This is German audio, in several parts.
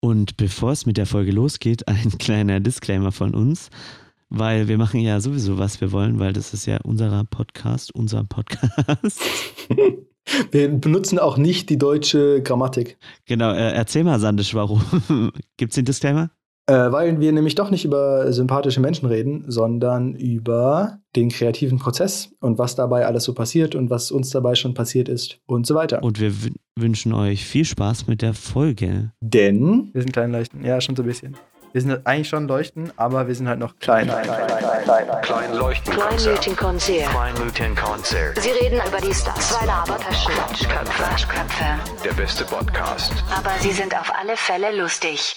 Und bevor es mit der Folge losgeht, ein kleiner Disclaimer von uns, weil wir machen ja sowieso, was wir wollen, weil das ist ja unser Podcast, unser Podcast. Wir benutzen auch nicht die deutsche Grammatik. Genau, äh, erzähl mal, Sandisch, warum? Gibt es den Disclaimer? Äh, weil wir nämlich doch nicht über sympathische Menschen reden, sondern über den kreativen Prozess und was dabei alles so passiert und was uns dabei schon passiert ist und so weiter. Und wir wünschen euch viel Spaß mit der Folge. Denn wir sind klein leuchten, ja, schon so ein bisschen. Wir sind eigentlich schon leuchten, aber wir sind halt noch klein. Klein, klein, klein, klein, klein leuchten. Kleinleuchten Konzert. Kleinleuchten Konzert. Sie reden über die Stars. Zwei Labertaschen. Quatschköpfe. Quatschköpfe. Der beste Podcast. Aber sie sind auf alle Fälle lustig.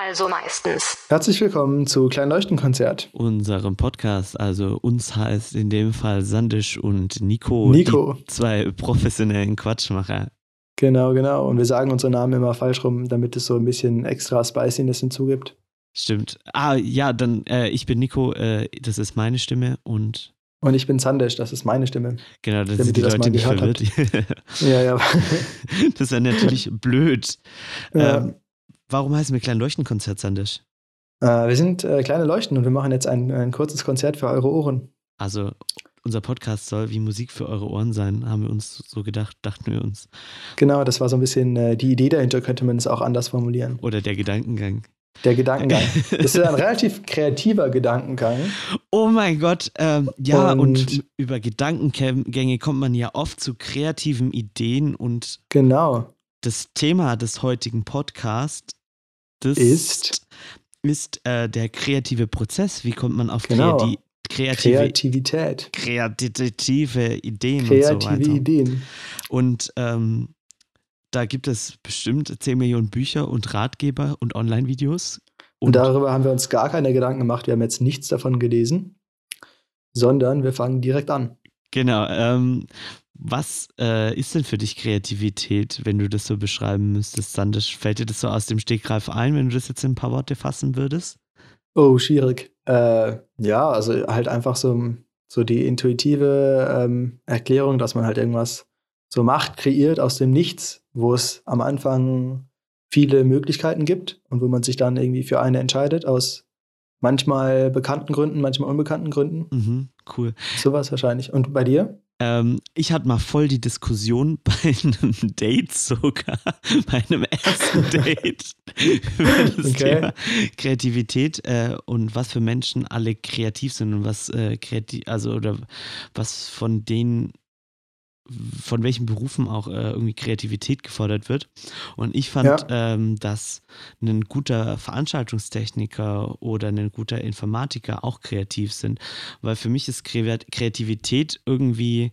Also meistens. Herzlich willkommen zu Klein Leuchten Konzert. Unserem Podcast. Also uns heißt in dem Fall Sandisch und Nico. Nico. zwei professionellen Quatschmacher. Genau, genau. Und wir sagen unseren Namen immer falsch rum, damit es so ein bisschen extra Spiciness hinzugibt. Stimmt. Ah, ja, dann, äh, ich bin Nico, äh, das ist meine Stimme und. Und ich bin Sandesh, das ist meine Stimme. Genau, das sind die Leute nicht verwirrt. ja, ja. das wäre natürlich blöd. Ja. Ähm, warum heißen wir Klein Leuchtenkonzert, Sandesh? Äh, wir sind äh, kleine Leuchten und wir machen jetzt ein, ein kurzes Konzert für eure Ohren. Also unser Podcast soll wie Musik für eure Ohren sein, haben wir uns so gedacht, dachten wir uns. Genau, das war so ein bisschen äh, die Idee dahinter, könnte man es auch anders formulieren. Oder der Gedankengang. Der Gedankengang. Das ist ein relativ kreativer Gedankengang. Oh mein Gott, ähm, ja, und, und, über Gedankengänge kommt man ja oft zu kreativen Ideen und genau. Das Thema des heutigen Podcasts ist, ist äh, der kreative Prozess. Wie kommt man auf genau. Kreati kreative, Kreativität. Kreative Ideen kreative und so weiter. Ideen. Und ähm, da gibt es bestimmt 10 Millionen Bücher und Ratgeber und Online-Videos. Und, und darüber haben wir uns gar keine Gedanken gemacht. Wir haben jetzt nichts davon gelesen, sondern wir fangen direkt an. Genau. Ähm, was äh, ist denn für dich Kreativität, wenn du das so beschreiben müsstest, Sandisch? Fällt dir das so aus dem Stegreif ein, wenn du das jetzt in ein paar Worte fassen würdest? Oh, schwierig. Äh, ja, also halt einfach so, so die intuitive ähm, Erklärung, dass man halt irgendwas so macht, kreiert aus dem Nichts, wo es am Anfang viele Möglichkeiten gibt und wo man sich dann irgendwie für eine entscheidet, aus manchmal bekannten Gründen, manchmal unbekannten Gründen. Mhm, cool. Sowas wahrscheinlich. Und bei dir? Ähm, ich hatte mal voll die Diskussion bei einem Date sogar, bei einem ersten Date über das okay. Thema Kreativität äh, und was für Menschen alle kreativ sind und was äh, kreativ, also oder was von denen von welchen Berufen auch äh, irgendwie Kreativität gefordert wird. Und ich fand, ja. ähm, dass ein guter Veranstaltungstechniker oder ein guter Informatiker auch kreativ sind, weil für mich ist Kreativität irgendwie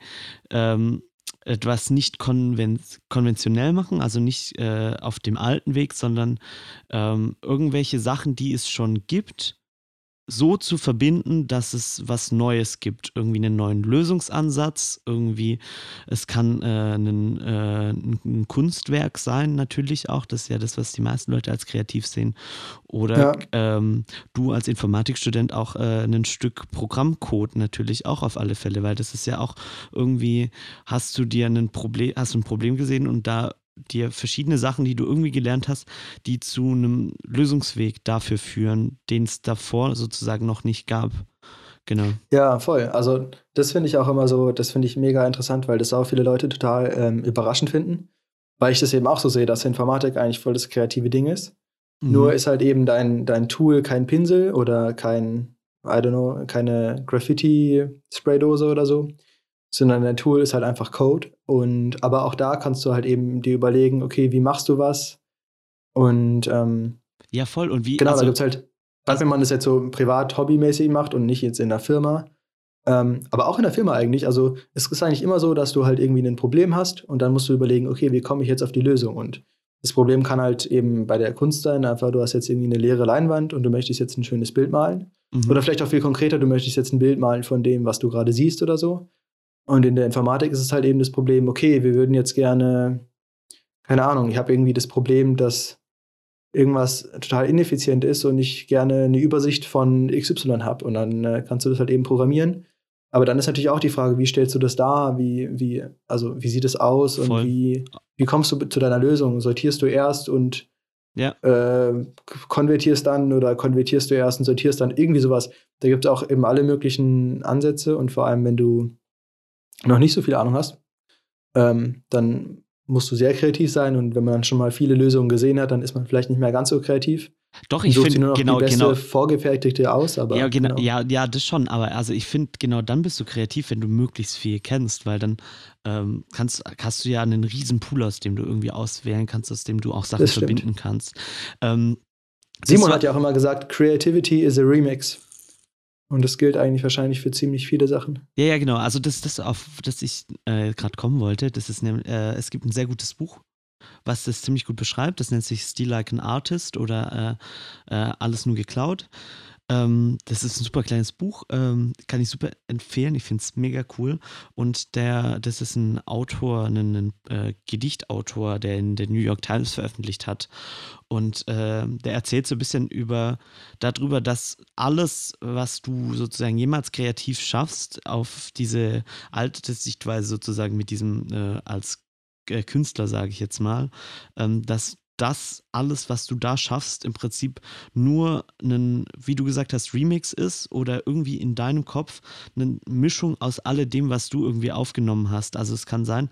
ähm, etwas nicht konven konventionell machen, also nicht äh, auf dem alten Weg, sondern ähm, irgendwelche Sachen, die es schon gibt, so zu verbinden, dass es was Neues gibt. Irgendwie einen neuen Lösungsansatz, irgendwie, es kann äh, ein, äh, ein, Kunstwerk sein, natürlich auch. Das ist ja das, was die meisten Leute als kreativ sehen. Oder ja. ähm, du als Informatikstudent auch äh, ein Stück Programmcode natürlich auch auf alle Fälle, weil das ist ja auch irgendwie, hast du dir ein Problem, hast du ein Problem gesehen und da dir verschiedene Sachen, die du irgendwie gelernt hast, die zu einem Lösungsweg dafür führen, den es davor sozusagen noch nicht gab. Genau. Ja, voll. Also das finde ich auch immer so, das finde ich mega interessant, weil das auch viele Leute total ähm, überraschend finden, weil ich das eben auch so sehe, dass Informatik eigentlich voll das kreative Ding ist. Mhm. Nur ist halt eben dein, dein Tool kein Pinsel oder kein, I don't know, keine Graffiti-Spraydose oder so, sondern dein Tool ist halt einfach Code. Und aber auch da kannst du halt eben dir überlegen, okay, wie machst du was? Und ähm, ja, voll. Und wie? Genau, also, da gibt es halt, also, wenn man das jetzt so privat, hobbymäßig macht und nicht jetzt in der Firma. Ähm, aber auch in der Firma eigentlich. Also es ist eigentlich immer so, dass du halt irgendwie ein Problem hast und dann musst du überlegen, okay, wie komme ich jetzt auf die Lösung? Und das Problem kann halt eben bei der Kunst sein, einfach du hast jetzt irgendwie eine leere Leinwand und du möchtest jetzt ein schönes Bild malen. Mhm. Oder vielleicht auch viel konkreter, du möchtest jetzt ein Bild malen von dem, was du gerade siehst oder so. Und in der Informatik ist es halt eben das Problem, okay, wir würden jetzt gerne, keine Ahnung, ich habe irgendwie das Problem, dass irgendwas total ineffizient ist und ich gerne eine Übersicht von XY habe. Und dann äh, kannst du das halt eben programmieren. Aber dann ist natürlich auch die Frage, wie stellst du das dar? Wie, wie, also wie sieht es aus und wie, wie kommst du zu deiner Lösung? Sortierst du erst und ja. äh, konvertierst dann oder konvertierst du erst und sortierst dann irgendwie sowas. Da gibt es auch eben alle möglichen Ansätze und vor allem, wenn du noch nicht so viel Ahnung hast, ähm, dann musst du sehr kreativ sein und wenn man schon mal viele Lösungen gesehen hat, dann ist man vielleicht nicht mehr ganz so kreativ. Doch, ich finde genau, die beste genau. vorgefertigte aus, aber. Ja, genau, genau. Ja, ja, das schon. Aber also ich finde, genau dann bist du kreativ, wenn du möglichst viel kennst, weil dann ähm, kannst, hast du ja einen riesen Pool, aus dem du irgendwie auswählen kannst, aus dem du auch Sachen verbinden kannst. Ähm, Simon hat ja auch immer gesagt, Creativity is a Remix. Und das gilt eigentlich wahrscheinlich für ziemlich viele Sachen. Ja, ja, genau. Also das, das auf das ich äh, gerade kommen wollte, das ist nämlich, äh, es gibt ein sehr gutes Buch was das ziemlich gut beschreibt. Das nennt sich Still Like an Artist oder äh, äh, Alles nur geklaut. Ähm, das ist ein super kleines Buch, ähm, kann ich super empfehlen. Ich finde es mega cool. Und der, das ist ein Autor, ein, ein äh, Gedichtautor, der in der New York Times veröffentlicht hat. Und äh, der erzählt so ein bisschen über darüber, dass alles, was du sozusagen jemals kreativ schaffst, auf diese alte Sichtweise sozusagen mit diesem äh, als äh, Künstler, sage ich jetzt mal, ähm, dass das alles, was du da schaffst, im Prinzip nur ein, wie du gesagt hast, Remix ist oder irgendwie in deinem Kopf eine Mischung aus alledem, was du irgendwie aufgenommen hast. Also es kann sein,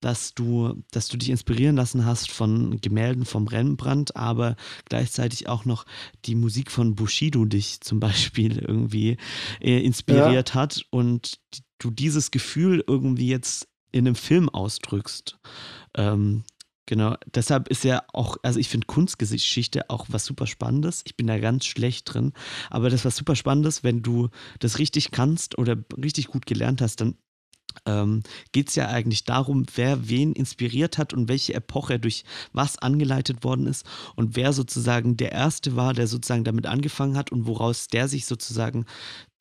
dass du, dass du dich inspirieren lassen hast von Gemälden vom Rembrandt, aber gleichzeitig auch noch die Musik von Bushido dich zum Beispiel irgendwie äh, inspiriert ja. hat und du dieses Gefühl irgendwie jetzt in einem Film ausdrückst. Ähm, genau, deshalb ist ja auch, also ich finde Kunstgeschichte auch was super Spannendes. Ich bin da ganz schlecht drin, aber das was super Spannendes, wenn du das richtig kannst oder richtig gut gelernt hast, dann ähm, geht es ja eigentlich darum, wer wen inspiriert hat und welche Epoche durch was angeleitet worden ist und wer sozusagen der Erste war, der sozusagen damit angefangen hat und woraus der sich sozusagen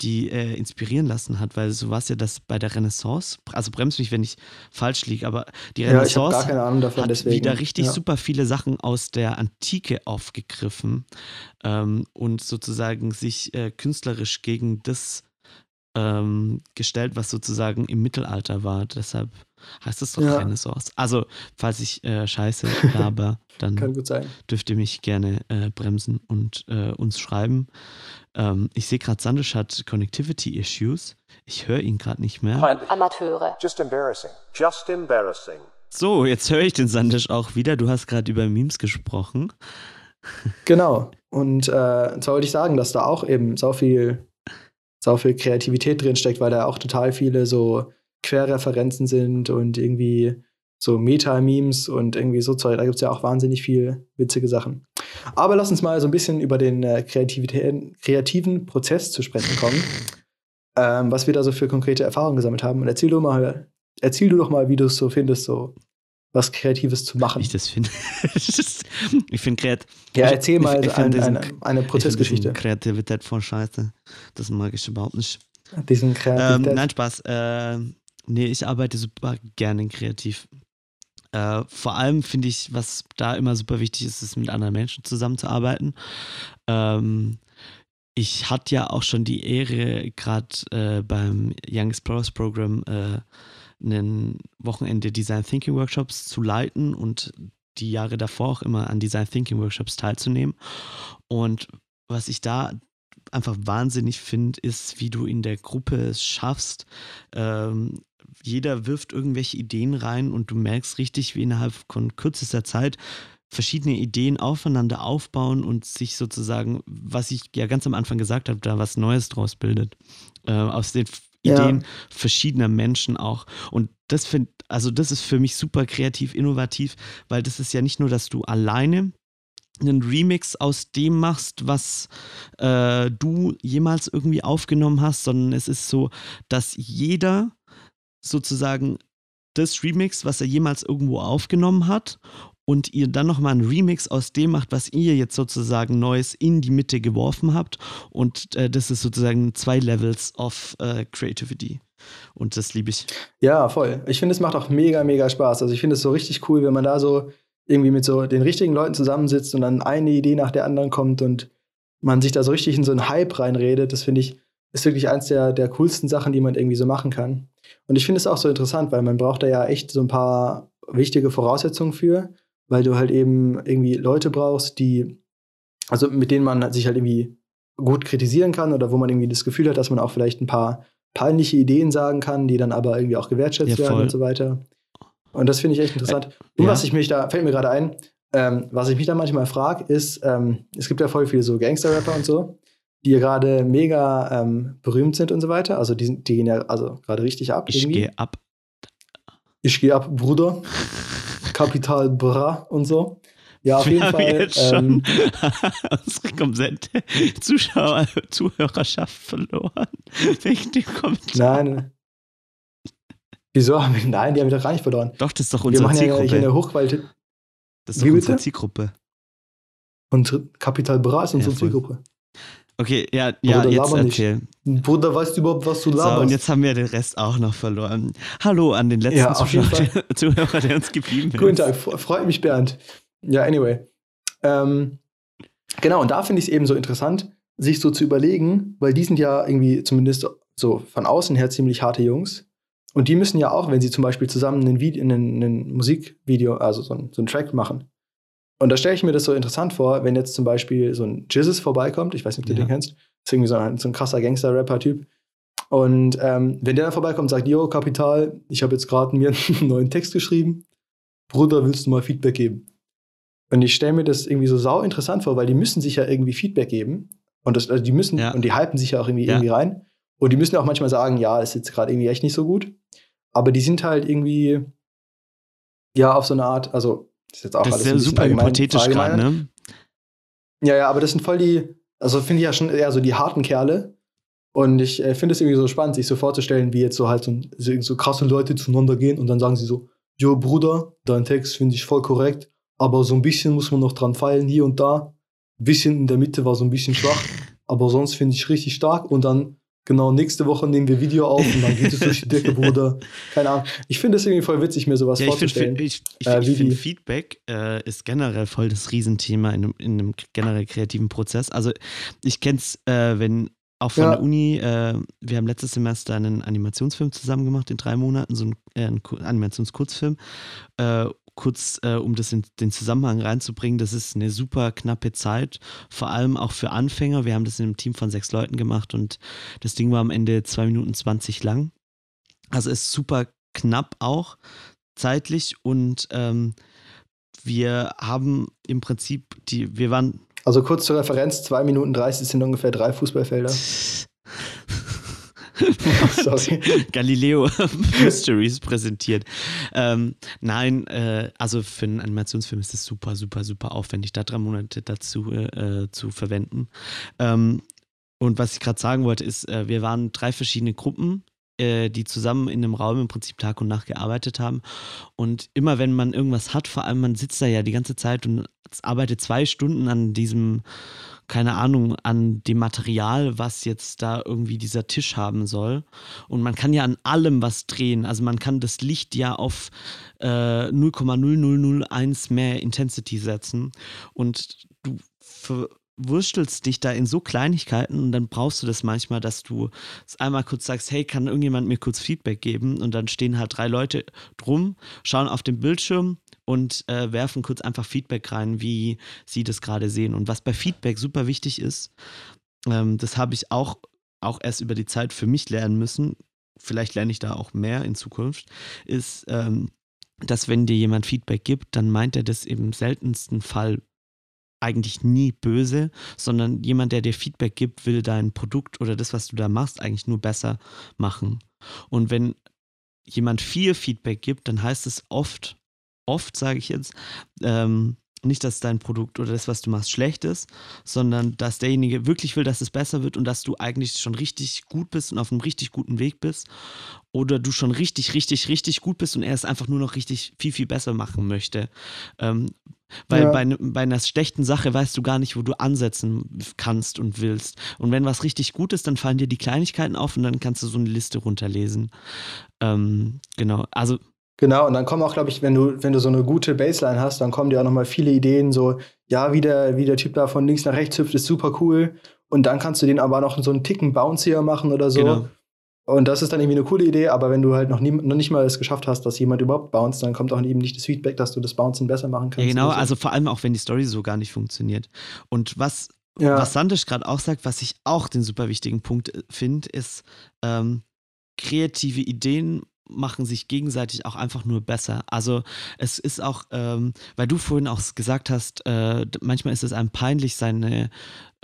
die äh, inspirieren lassen hat, weil so war es ja das bei der Renaissance, also bremst mich, wenn ich falsch liege, aber die Renaissance ja, davon, hat deswegen. wieder richtig ja. super viele Sachen aus der Antike aufgegriffen ähm, und sozusagen sich äh, künstlerisch gegen das ähm, gestellt, was sozusagen im Mittelalter war. Deshalb heißt es doch ja. Renaissance. Also, falls ich äh, scheiße habe, dann dürft ihr mich gerne äh, bremsen und äh, uns schreiben. Ähm, ich sehe gerade, Sandisch hat Connectivity-Issues. Ich höre ihn gerade nicht mehr. Amateure. Just embarrassing. Just embarrassing. So, jetzt höre ich den Sandisch auch wieder. Du hast gerade über Memes gesprochen. Genau. Und äh, zwar wollte ich sagen, dass da auch eben so viel so viel Kreativität drin steckt, weil da auch total viele so Querreferenzen sind und irgendwie so Meta-Memes und irgendwie so Zeug. Da gibt es ja auch wahnsinnig viel witzige Sachen. Aber lass uns mal so ein bisschen über den äh, kreativen Prozess zu sprechen kommen. Ähm, was wir da so für konkrete Erfahrungen gesammelt haben. Und erzähl du mal, erzähl du doch mal, wie du es so findest, so was Kreatives zu machen. Ich das finde. ich finde kreativ. Ja, erzähl mal ich, ich ein, diesen, eine, eine Prozessgeschichte. Kreativität von Scheiße. Das mag ich überhaupt nicht. Diesen Kreativität. Ähm, nein, Spaß. Äh, nee, ich arbeite super gerne kreativ. Äh, vor allem finde ich, was da immer super wichtig ist, ist mit anderen Menschen zusammenzuarbeiten. Ähm, ich hatte ja auch schon die Ehre, gerade äh, beim Young Explorers Program äh, ein Wochenende Design Thinking Workshops zu leiten und die Jahre davor auch immer an Design Thinking Workshops teilzunehmen. Und was ich da einfach wahnsinnig finde, ist, wie du in der Gruppe es schaffst. Ähm, jeder wirft irgendwelche Ideen rein und du merkst richtig, wie innerhalb von kürzester Zeit verschiedene Ideen aufeinander aufbauen und sich sozusagen, was ich ja ganz am Anfang gesagt habe, da was Neues draus bildet. Äh, aus den Ideen ja. verschiedener Menschen auch. Und das finde, also das ist für mich super kreativ, innovativ, weil das ist ja nicht nur, dass du alleine einen Remix aus dem machst, was äh, du jemals irgendwie aufgenommen hast, sondern es ist so, dass jeder sozusagen das Remix, was er jemals irgendwo aufgenommen hat und ihr dann nochmal einen Remix aus dem macht, was ihr jetzt sozusagen Neues in die Mitte geworfen habt. Und äh, das ist sozusagen zwei Levels of äh, Creativity. Und das liebe ich. Ja, voll. Ich finde, es macht auch mega, mega Spaß. Also ich finde es so richtig cool, wenn man da so irgendwie mit so den richtigen Leuten zusammensitzt und dann eine Idee nach der anderen kommt und man sich da so richtig in so einen Hype reinredet. Das finde ich, ist wirklich eins der, der coolsten Sachen, die man irgendwie so machen kann. Und ich finde es auch so interessant, weil man braucht da ja echt so ein paar wichtige Voraussetzungen für. Weil du halt eben irgendwie Leute brauchst, die, also mit denen man sich halt irgendwie gut kritisieren kann oder wo man irgendwie das Gefühl hat, dass man auch vielleicht ein paar peinliche Ideen sagen kann, die dann aber irgendwie auch gewertschätzt ja, werden und so weiter. Und das finde ich echt interessant. Und ja. was ich mich da, fällt mir gerade ein, ähm, was ich mich da manchmal frage, ist, ähm, es gibt ja voll viele so Gangster-Rapper und so, die gerade mega ähm, berühmt sind und so weiter. Also die, die gehen ja also gerade richtig ab. Ich gehe ab. Ich gehe ab, Bruder. Kapital Bra und so. Ja, auf jeden Fall. Jetzt ähm, unsere komplette Zuschauer, Zuhörerschaft verloren. Wegen dem Kommentar. Nein. Wieso haben wir, nein, die haben wir doch gar nicht verloren. Doch, das ist doch unsere wir machen Zielgruppe. Ja hier eine Hochqualität. Das ist doch unsere Zielgruppe. Und Kapital Bra ist unsere ja, Zielgruppe. Okay, ja, ja, Bruder, jetzt erzähl. Nicht. Bruder, weißt du überhaupt, was du laberst? So, und jetzt haben wir den Rest auch noch verloren. Hallo an den letzten ja, Zuschauer, Zuhörer, der uns geblieben ist. Guten Tag, freut mich, Bernd. Ja, anyway. Ähm, genau, und da finde ich es eben so interessant, sich so zu überlegen, weil die sind ja irgendwie zumindest so von außen her ziemlich harte Jungs. Und die müssen ja auch, wenn sie zum Beispiel zusammen ein, Video, ein, ein Musikvideo, also so ein, so ein Track machen. Und da stelle ich mir das so interessant vor, wenn jetzt zum Beispiel so ein Jizzes vorbeikommt, ich weiß nicht, ob du ja. den kennst, ist irgendwie so ein, so ein krasser Gangster-Rapper-Typ. Und ähm, wenn der dann vorbeikommt und sagt, yo, Kapital, ich habe jetzt gerade mir einen neuen Text geschrieben, Bruder, willst du mal Feedback geben? Und ich stelle mir das irgendwie so sau interessant vor, weil die müssen sich ja irgendwie Feedback geben. Und das, also die müssen, ja. und die hypen sich ja auch irgendwie, ja. irgendwie rein. Und die müssen ja auch manchmal sagen, ja, ist jetzt gerade irgendwie echt nicht so gut. Aber die sind halt irgendwie, ja, auf so eine Art, also, das ist jetzt auch das alles ist ja super hypothetisch gerade, ne? Ja, ja, aber das sind voll die, also finde ich ja schon eher so die harten Kerle. Und ich äh, finde es irgendwie so spannend, sich so vorzustellen, wie jetzt so halt so, so, so krasse Leute zueinander gehen und dann sagen sie so, Jo, Bruder, dein Text finde ich voll korrekt, aber so ein bisschen muss man noch dran feilen, hier und da. Ein bisschen in der Mitte war so ein bisschen schwach, aber sonst finde ich richtig stark. Und dann, genau, nächste Woche nehmen wir Video auf und dann geht es durch die Decke, Bruder. Keine Ahnung. Ich finde es irgendwie voll witzig, mir sowas ja, vorzustellen. Ich finde, äh, find, Feedback äh, ist generell voll das Riesenthema in einem, in einem generell kreativen Prozess. Also, ich kenne es, äh, wenn auch von ja. der Uni, äh, wir haben letztes Semester einen Animationsfilm zusammen gemacht in drei Monaten, so einen, äh, einen Animationskurzfilm. Kurz, äh, um das in den Zusammenhang reinzubringen, das ist eine super knappe Zeit, vor allem auch für Anfänger. Wir haben das in einem Team von sechs Leuten gemacht und das Ding war am Ende zwei Minuten zwanzig lang. Also ist super knapp auch zeitlich und ähm, wir haben im Prinzip die, wir waren. Also kurz zur Referenz, zwei Minuten 30 sind ungefähr drei Fußballfelder. Galileo Mysteries präsentiert. Ähm, nein, äh, also für einen Animationsfilm ist es super, super, super aufwendig, da drei Monate dazu äh, zu verwenden. Ähm, und was ich gerade sagen wollte, ist, äh, wir waren drei verschiedene Gruppen äh, die zusammen in einem Raum im Prinzip Tag und Nacht gearbeitet haben. Und immer wenn man irgendwas hat, vor allem man sitzt da ja die ganze Zeit und arbeitet zwei Stunden an diesem keine Ahnung, an dem Material, was jetzt da irgendwie dieser Tisch haben soll. Und man kann ja an allem was drehen. Also man kann das Licht ja auf äh, 0,0001 mehr Intensity setzen. Und du verwurstelst dich da in so Kleinigkeiten und dann brauchst du das manchmal, dass du einmal kurz sagst, hey, kann irgendjemand mir kurz Feedback geben? Und dann stehen halt drei Leute drum, schauen auf den Bildschirm und äh, werfen kurz einfach Feedback rein, wie sie das gerade sehen. Und was bei Feedback super wichtig ist, ähm, das habe ich auch, auch erst über die Zeit für mich lernen müssen. Vielleicht lerne ich da auch mehr in Zukunft, ist, ähm, dass wenn dir jemand Feedback gibt, dann meint er das im seltensten Fall eigentlich nie böse, sondern jemand, der dir Feedback gibt, will dein Produkt oder das, was du da machst, eigentlich nur besser machen. Und wenn jemand viel Feedback gibt, dann heißt es oft, oft, sage ich jetzt, ähm, nicht, dass dein Produkt oder das, was du machst, schlecht ist, sondern dass derjenige wirklich will, dass es besser wird und dass du eigentlich schon richtig gut bist und auf einem richtig guten Weg bist. Oder du schon richtig, richtig, richtig gut bist und er es einfach nur noch richtig viel, viel besser machen möchte. Ähm, weil ja. bei, bei, einer schlechten Sache weißt du gar nicht, wo du ansetzen kannst und willst. Und wenn was richtig gut ist, dann fallen dir die Kleinigkeiten auf und dann kannst du so eine Liste runterlesen. Ähm, genau, also Genau, und dann kommen auch, glaube ich, wenn du, wenn du so eine gute Baseline hast, dann kommen dir auch nochmal viele Ideen, so, ja, wie der, wie der Typ da von links nach rechts hüpft, ist super cool. Und dann kannst du den aber noch so einen Ticken bouncier machen oder so. Genau. Und das ist dann irgendwie eine coole Idee, aber wenn du halt noch, nie, noch nicht mal es geschafft hast, dass jemand überhaupt bounced, dann kommt auch eben nicht das Feedback, dass du das Bouncen besser machen kannst. Ja, genau, so. also vor allem auch, wenn die Story so gar nicht funktioniert. Und was, ja. was Sandisch gerade auch sagt, was ich auch den super wichtigen Punkt äh, finde, ist, ähm, kreative Ideen machen sich gegenseitig auch einfach nur besser. Also es ist auch, ähm, weil du vorhin auch gesagt hast, äh, manchmal ist es einem peinlich, seine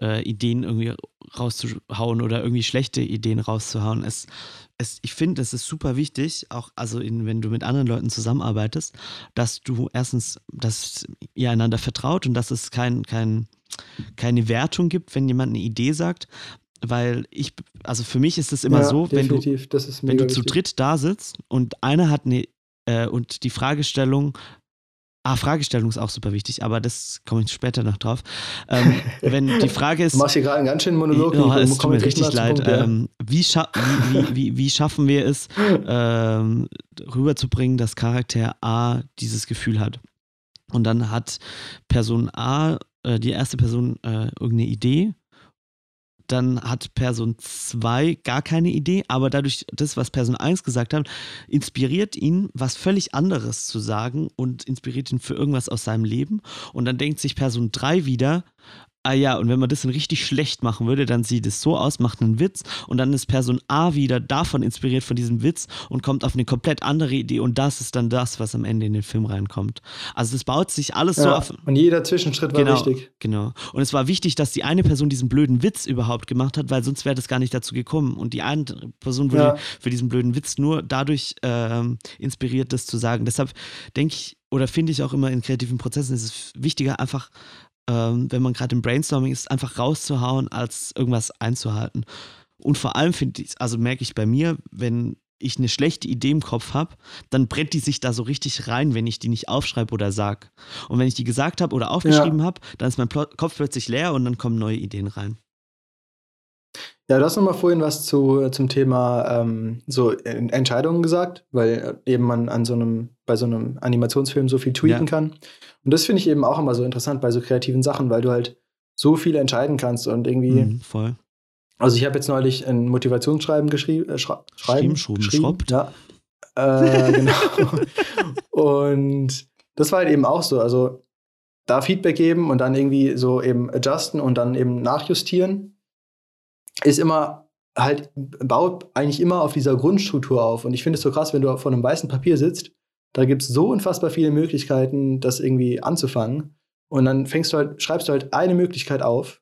äh, Ideen irgendwie rauszuhauen oder irgendwie schlechte Ideen rauszuhauen. Es, es, ich finde, es ist super wichtig, auch also in, wenn du mit anderen Leuten zusammenarbeitest, dass du erstens, dass ihr einander vertraut und dass es kein, kein, keine Wertung gibt, wenn jemand eine Idee sagt, weil ich, also für mich ist es immer ja, so, wenn du, wenn du zu dritt da sitzt und einer hat eine, äh, und die Fragestellung Ah, Fragestellung ist auch super wichtig, aber das komme ich später noch drauf. Ähm, wenn die Frage ist. Du machst hier gerade einen ganz schönen Monolog. Oh, es tut mir richtig leid. Punkt, ähm, wie, scha wie, wie, wie, schaffen wir es, ähm, rüberzubringen, dass Charakter A dieses Gefühl hat? Und dann hat Person A, äh, die erste Person, äh, irgendeine Idee dann hat Person 2 gar keine Idee, aber dadurch das, was Person 1 gesagt hat, inspiriert ihn, was völlig anderes zu sagen und inspiriert ihn für irgendwas aus seinem Leben. Und dann denkt sich Person 3 wieder, ah ja, und wenn man das dann richtig schlecht machen würde, dann sieht es so aus, macht einen Witz und dann ist Person A wieder davon inspiriert von diesem Witz und kommt auf eine komplett andere Idee und das ist dann das, was am Ende in den Film reinkommt. Also das baut sich alles ja, so auf. Und jeder Zwischenschritt war genau, wichtig. Genau. Und es war wichtig, dass die eine Person diesen blöden Witz überhaupt gemacht hat, weil sonst wäre das gar nicht dazu gekommen. Und die andere Person wurde ja. für diesen blöden Witz nur dadurch ähm, inspiriert, das zu sagen. Deshalb denke ich, oder finde ich auch immer in kreativen Prozessen ist es wichtiger, einfach ähm, wenn man gerade im Brainstorming ist, einfach rauszuhauen, als irgendwas einzuhalten. Und vor allem finde ich, also merke ich bei mir, wenn ich eine schlechte Idee im Kopf habe, dann brennt die sich da so richtig rein, wenn ich die nicht aufschreibe oder sag. Und wenn ich die gesagt habe oder aufgeschrieben ja. habe, dann ist mein Kopf plötzlich leer und dann kommen neue Ideen rein. Ja, du hast nochmal vorhin was zu, zum Thema ähm, so Entscheidungen gesagt, weil eben man an so einem, bei so einem Animationsfilm so viel tweeten ja. kann. Und das finde ich eben auch immer so interessant bei so kreativen Sachen, weil du halt so viel entscheiden kannst und irgendwie. Mhm, voll. Also ich habe jetzt neulich ein Motivationsschreiben geschrieben. Äh, schra schreiben, geschrieben, geschrieben, ja. Äh, genau. und das war halt eben auch so. Also da Feedback geben und dann irgendwie so eben adjusten und dann eben nachjustieren ist immer halt, baut eigentlich immer auf dieser Grundstruktur auf. Und ich finde es so krass, wenn du vor einem weißen Papier sitzt, da gibt es so unfassbar viele Möglichkeiten, das irgendwie anzufangen. Und dann fängst du halt, schreibst du halt eine Möglichkeit auf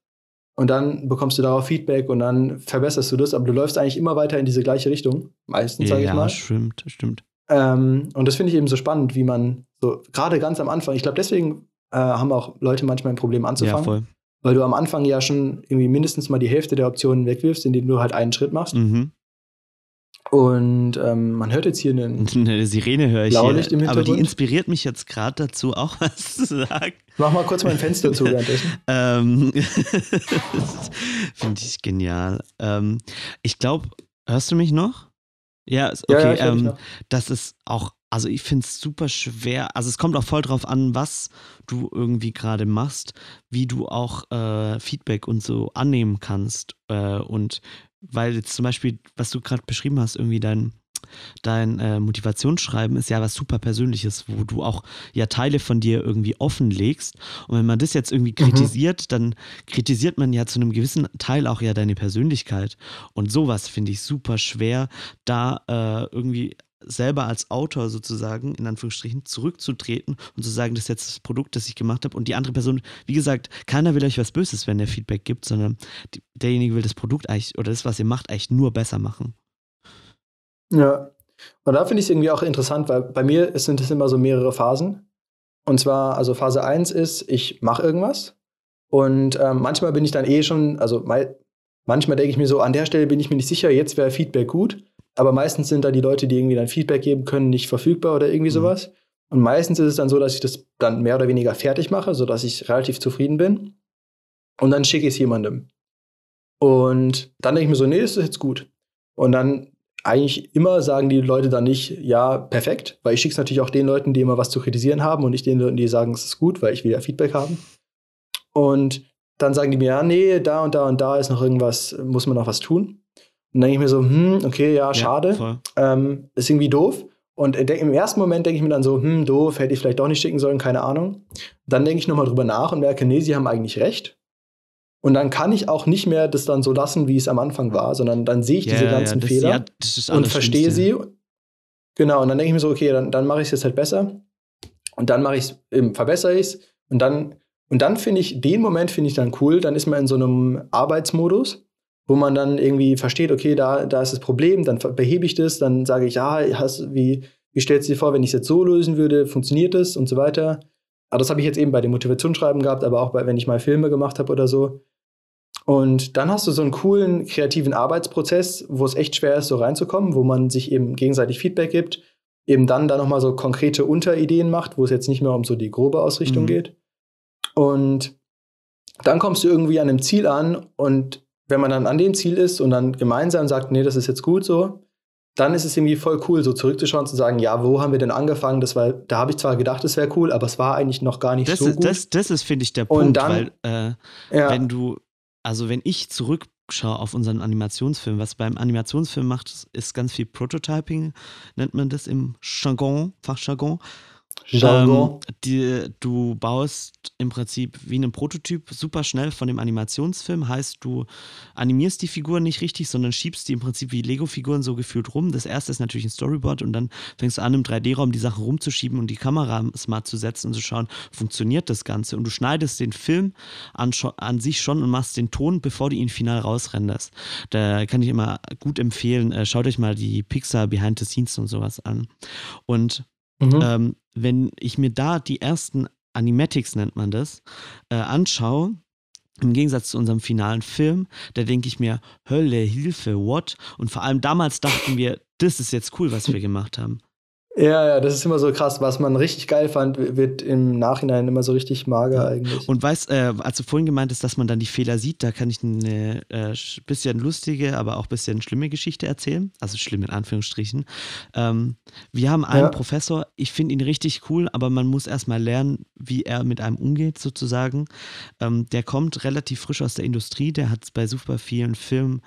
und dann bekommst du darauf Feedback und dann verbesserst du das, aber du läufst eigentlich immer weiter in diese gleiche Richtung, meistens, sage ja, ich mal. Ja, stimmt, stimmt. Ähm, und das finde ich eben so spannend, wie man so, gerade ganz am Anfang, ich glaube, deswegen äh, haben auch Leute manchmal ein Problem anzufangen. Ja, voll weil du am Anfang ja schon irgendwie mindestens mal die Hälfte der Optionen wegwirfst, indem du halt einen Schritt machst. Mhm. Und ähm, man hört jetzt hier einen eine Sirene höre ich hier, aber die inspiriert mich jetzt gerade dazu, auch was zu sagen. Mach mal kurz mein Fenster zu währenddessen. ähm, Finde ich genial. Ähm, ich glaube, hörst du mich noch? Ja, okay. Ja, ja, ähm, das ist auch also ich finde es super schwer. Also es kommt auch voll drauf an, was du irgendwie gerade machst, wie du auch äh, Feedback und so annehmen kannst. Äh, und weil jetzt zum Beispiel, was du gerade beschrieben hast, irgendwie dein, dein äh, Motivationsschreiben ist ja was super Persönliches, wo du auch ja Teile von dir irgendwie offenlegst. Und wenn man das jetzt irgendwie mhm. kritisiert, mhm. dann kritisiert man ja zu einem gewissen Teil auch ja deine Persönlichkeit. Und sowas finde ich super schwer, da äh, irgendwie selber als Autor sozusagen, in Anführungsstrichen, zurückzutreten und zu sagen, das ist jetzt das Produkt, das ich gemacht habe. Und die andere Person, wie gesagt, keiner will euch was Böses, wenn der Feedback gibt, sondern die, derjenige will das Produkt eigentlich oder das, was ihr macht, eigentlich nur besser machen. Ja. Und da finde ich es irgendwie auch interessant, weil bei mir sind es immer so mehrere Phasen. Und zwar, also Phase 1 ist, ich mache irgendwas. Und ähm, manchmal bin ich dann eh schon, also manchmal denke ich mir so, an der Stelle bin ich mir nicht sicher, jetzt wäre Feedback gut aber meistens sind da die Leute, die irgendwie dann Feedback geben können, nicht verfügbar oder irgendwie mhm. sowas. Und meistens ist es dann so, dass ich das dann mehr oder weniger fertig mache, sodass ich relativ zufrieden bin. Und dann schicke ich es jemandem. Und dann denke ich mir so, nee, das ist jetzt gut. Und dann eigentlich immer sagen die Leute dann nicht, ja, perfekt, weil ich schicke es natürlich auch den Leuten, die immer was zu kritisieren haben und nicht den Leuten, die sagen, es ist gut, weil ich wieder Feedback haben. Und dann sagen die mir, ja, nee, da und da und da ist noch irgendwas, muss man noch was tun. dann denke ich mir so, hm, okay, ja, schade. Ja, ähm, ist irgendwie doof. Und im ersten Moment denke ich mir dann so, hm, doof, hätte ich vielleicht doch nicht schicken sollen, keine Ahnung. Dann denke ich nochmal drüber nach und merke, nee, sie haben eigentlich recht. Und dann kann ich auch nicht mehr das dann so lassen, wie es am Anfang war, sondern dann sehe ich ja, diese ganzen ja, Fehler ja, und verstehe sie. Genau, und dann denke ich mir so, okay, dann, dann mache ich es jetzt halt besser. Und dann mache ich es, eben verbessere ich es. Und dann, und dann finde ich, den Moment finde ich dann cool. Dann ist man in so einem Arbeitsmodus, wo man dann irgendwie versteht, okay, da, da ist das Problem, dann behebe ich das, dann sage ich, ja, hast, wie, wie stellst du dir vor, wenn ich es jetzt so lösen würde, funktioniert das und so weiter. Aber das habe ich jetzt eben bei dem Motivationsschreiben gehabt, aber auch bei, wenn ich mal Filme gemacht habe oder so. Und dann hast du so einen coolen kreativen Arbeitsprozess, wo es echt schwer ist, so reinzukommen, wo man sich eben gegenseitig Feedback gibt, eben dann da nochmal so konkrete Unterideen macht, wo es jetzt nicht mehr um so die grobe Ausrichtung mhm. geht. Und dann kommst du irgendwie an einem Ziel an und wenn man dann an dem Ziel ist und dann gemeinsam sagt, nee, das ist jetzt gut so, dann ist es irgendwie voll cool, so zurückzuschauen, zu sagen, ja, wo haben wir denn angefangen? Das war, da habe ich zwar gedacht, es wäre cool, aber es war eigentlich noch gar nicht das so ist, gut. Das, das ist, finde ich, der Punkt, dann, weil äh, ja. wenn du, also wenn ich zurückschaue auf unseren Animationsfilm, was beim Animationsfilm macht, ist ganz viel Prototyping, nennt man das im Jargon, Fachjargon. Ähm, die, du baust im Prinzip wie einen Prototyp super schnell von dem Animationsfilm. Heißt, du animierst die Figuren nicht richtig, sondern schiebst die im Prinzip wie Lego-Figuren so gefühlt rum. Das erste ist natürlich ein Storyboard und dann fängst du an, im 3D-Raum die Sachen rumzuschieben und die Kamera smart zu setzen und zu schauen, funktioniert das Ganze. Und du schneidest den Film an, an sich schon und machst den Ton, bevor du ihn final rausrenderst. Da kann ich immer gut empfehlen, äh, schaut euch mal die Pixar Behind the Scenes und sowas an. Und Mhm. Ähm, wenn ich mir da die ersten Animatics, nennt man das, äh, anschaue, im Gegensatz zu unserem finalen Film, da denke ich mir, Hölle, Hilfe, what? Und vor allem damals dachten wir, das ist jetzt cool, was wir gemacht haben. Ja, ja, das ist immer so krass. Was man richtig geil fand, wird im Nachhinein immer so richtig mager ja. eigentlich. Und weißt, äh, als du vorhin gemeint hast, dass man dann die Fehler sieht, da kann ich eine äh, bisschen lustige, aber auch ein bisschen schlimme Geschichte erzählen. Also schlimm in Anführungsstrichen. Ähm, wir haben einen ja. Professor, ich finde ihn richtig cool, aber man muss erstmal lernen, wie er mit einem umgeht, sozusagen. Ähm, der kommt relativ frisch aus der Industrie, der hat bei super vielen Filmen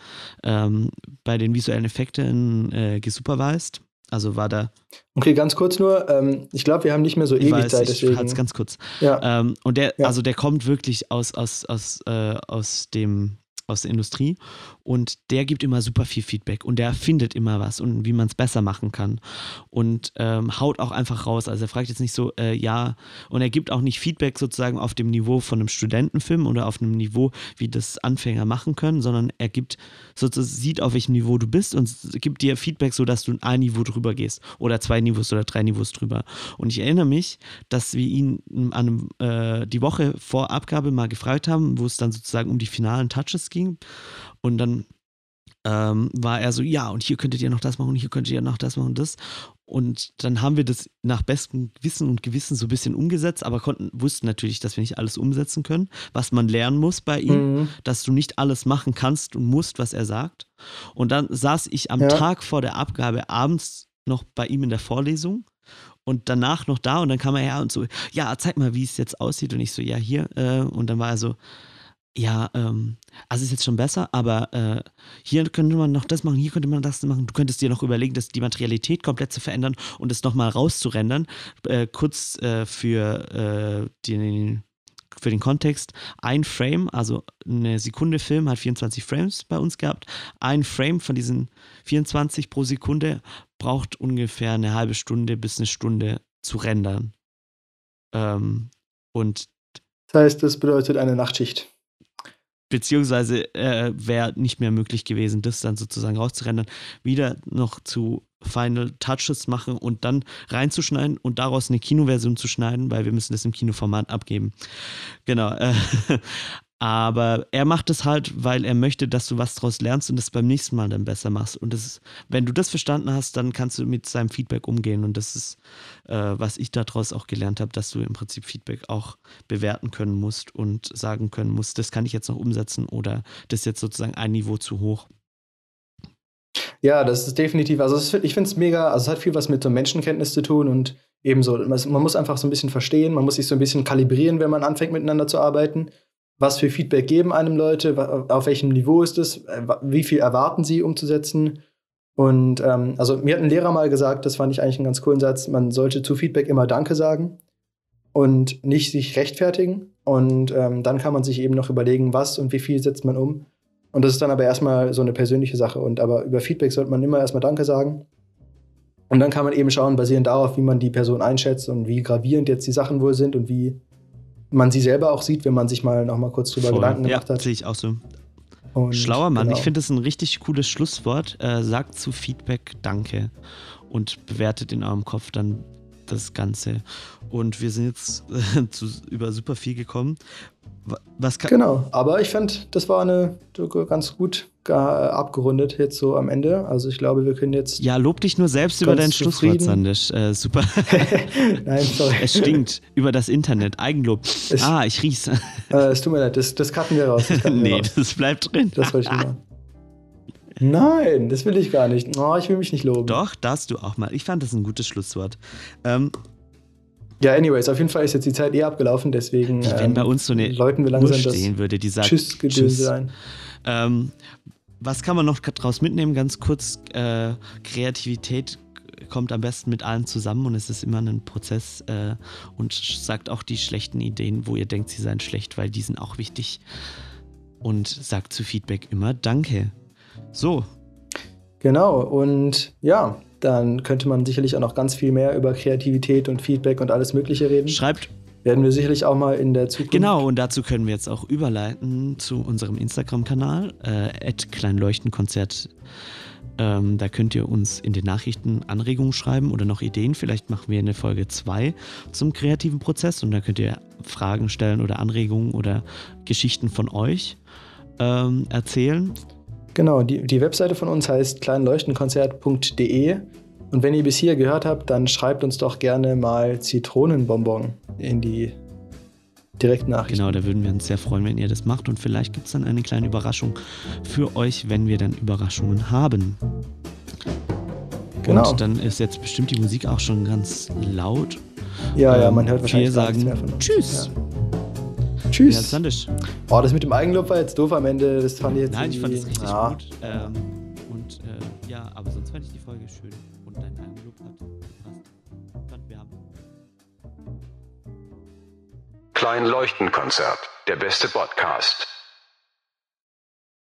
ähm, bei den visuellen Effekten äh, gesupervised also war da. Okay, ganz kurz nur. Ähm, ich glaube, wir haben nicht mehr so ewig weiß, Zeit. Ich deswegen. ganz kurz. Ja. Ähm, und der, ja. also der kommt wirklich aus, aus, aus, äh, aus dem aus der Industrie und der gibt immer super viel Feedback und der findet immer was und wie man es besser machen kann und ähm, haut auch einfach raus. Also er fragt jetzt nicht so, äh, ja, und er gibt auch nicht Feedback sozusagen auf dem Niveau von einem Studentenfilm oder auf einem Niveau, wie das Anfänger machen können, sondern er gibt sozusagen, sieht auf welchem Niveau du bist und gibt dir Feedback, sodass du ein Niveau drüber gehst oder zwei Niveaus oder drei Niveaus drüber. Und ich erinnere mich, dass wir ihn an äh, die Woche vor Abgabe mal gefragt haben, wo es dann sozusagen um die finalen Touches ging. Und dann ähm, war er so, ja, und hier könntet ihr noch das machen, und hier könntet ihr noch das machen und das. Und dann haben wir das nach bestem Wissen und Gewissen so ein bisschen umgesetzt, aber konnten, wussten natürlich, dass wir nicht alles umsetzen können, was man lernen muss bei ihm, mhm. dass du nicht alles machen kannst und musst, was er sagt. Und dann saß ich am ja. Tag vor der Abgabe abends noch bei ihm in der Vorlesung und danach noch da und dann kam er her und so, ja, zeig mal, wie es jetzt aussieht. Und ich so, ja, hier. Äh, und dann war er so, ja, ähm, also ist jetzt schon besser, aber äh, hier könnte man noch das machen, hier könnte man das machen. Du könntest dir noch überlegen, dass die Materialität komplett zu verändern und es nochmal rauszurendern. Äh, kurz äh, für, äh, den, für den Kontext, ein Frame, also eine Sekunde Film hat 24 Frames bei uns gehabt. Ein Frame von diesen 24 pro Sekunde braucht ungefähr eine halbe Stunde bis eine Stunde zu rendern. Ähm, und das heißt, das bedeutet eine Nachtschicht beziehungsweise äh, wäre nicht mehr möglich gewesen, das dann sozusagen rauszurendern, wieder noch zu Final Touches machen und dann reinzuschneiden und daraus eine Kinoversion zu schneiden, weil wir müssen das im Kinoformat abgeben. Genau. Äh, aber er macht es halt, weil er möchte, dass du was daraus lernst und das beim nächsten Mal dann besser machst. Und das ist, wenn du das verstanden hast, dann kannst du mit seinem Feedback umgehen. Und das ist, äh, was ich daraus auch gelernt habe, dass du im Prinzip Feedback auch bewerten können musst und sagen können musst, das kann ich jetzt noch umsetzen oder das ist jetzt sozusagen ein Niveau zu hoch. Ja, das ist definitiv, also ist, ich finde es mega, also es hat viel was mit so Menschenkenntnis zu tun und ebenso, man muss einfach so ein bisschen verstehen, man muss sich so ein bisschen kalibrieren, wenn man anfängt miteinander zu arbeiten was für Feedback geben einem Leute, auf welchem Niveau ist es, äh, wie viel erwarten sie umzusetzen. Und ähm, also mir hat ein Lehrer mal gesagt, das fand ich eigentlich einen ganz coolen Satz, man sollte zu Feedback immer Danke sagen und nicht sich rechtfertigen. Und ähm, dann kann man sich eben noch überlegen, was und wie viel setzt man um. Und das ist dann aber erstmal so eine persönliche Sache. Und aber über Feedback sollte man immer erstmal Danke sagen. Und dann kann man eben schauen, basierend darauf, wie man die Person einschätzt und wie gravierend jetzt die Sachen wohl sind und wie man sie selber auch sieht, wenn man sich mal noch mal kurz drüber Voll. Gedanken gemacht ja, hat. sehe ich auch so. Und Schlauer Mann, genau. ich finde das ein richtig cooles Schlusswort. Äh, sagt zu Feedback Danke und bewertet in eurem Kopf dann das Ganze. Und wir sind jetzt äh, zu, über super viel gekommen. Was genau, aber ich fand, das war eine ganz gut abgerundet jetzt so am Ende. Also ich glaube, wir können jetzt. Ja, lob dich nur selbst über dein Schlusswort, Sandisch. Äh, super. Nein, sorry. Es stinkt über das Internet. Eigenlob. Es, ah, ich riech's. Äh, es tut mir leid, das, das cutten wir raus. Das nee, wir raus. das bleibt drin. Das wollte ich nicht machen. Nein, das will ich gar nicht. Oh, ich will mich nicht loben. Doch, darfst du auch mal. Ich fand das ein gutes Schlusswort. Ähm, ja, anyways, auf jeden Fall ist jetzt die Zeit eh abgelaufen, deswegen. Wenn ähm, bei uns so eine Leuten wir langsam stehen würde, die sagt Tschüss, Tschüss. sein. Ähm, was kann man noch draus mitnehmen? Ganz kurz, äh, Kreativität kommt am besten mit allen zusammen und es ist immer ein Prozess äh, und sagt auch die schlechten Ideen, wo ihr denkt, sie seien schlecht, weil die sind auch wichtig. Und sagt zu Feedback immer Danke. So. Genau, und ja, dann könnte man sicherlich auch noch ganz viel mehr über Kreativität und Feedback und alles Mögliche reden. Schreibt. Werden wir sicherlich auch mal in der Zukunft. Genau, und dazu können wir jetzt auch überleiten zu unserem Instagram-Kanal, äh, Kleinleuchtenkonzert. Ähm, da könnt ihr uns in den Nachrichten Anregungen schreiben oder noch Ideen. Vielleicht machen wir eine Folge 2 zum kreativen Prozess und da könnt ihr Fragen stellen oder Anregungen oder Geschichten von euch ähm, erzählen. Genau, die, die Webseite von uns heißt kleinleuchtenkonzert.de. Und wenn ihr bis hier gehört habt, dann schreibt uns doch gerne mal Zitronenbonbon in die Direktnachrichten. Genau, da würden wir uns sehr freuen, wenn ihr das macht. Und vielleicht gibt es dann eine kleine Überraschung für euch, wenn wir dann Überraschungen haben. Genau. Und dann ist jetzt bestimmt die Musik auch schon ganz laut. Ja, ähm, ja, man hört wahrscheinlich sagen mehr von uns. Tschüss. Ja. Tschüss. Ja, oh, das mit dem Eigenlob war jetzt doof am Ende. Das fand ich jetzt Nein, ich fand das richtig ja. gut. Ähm, und äh, ja, aber sonst fand ich die Folge schön. Und dein Eigenlob hat Klein Leuchtenkonzert. Der beste Podcast.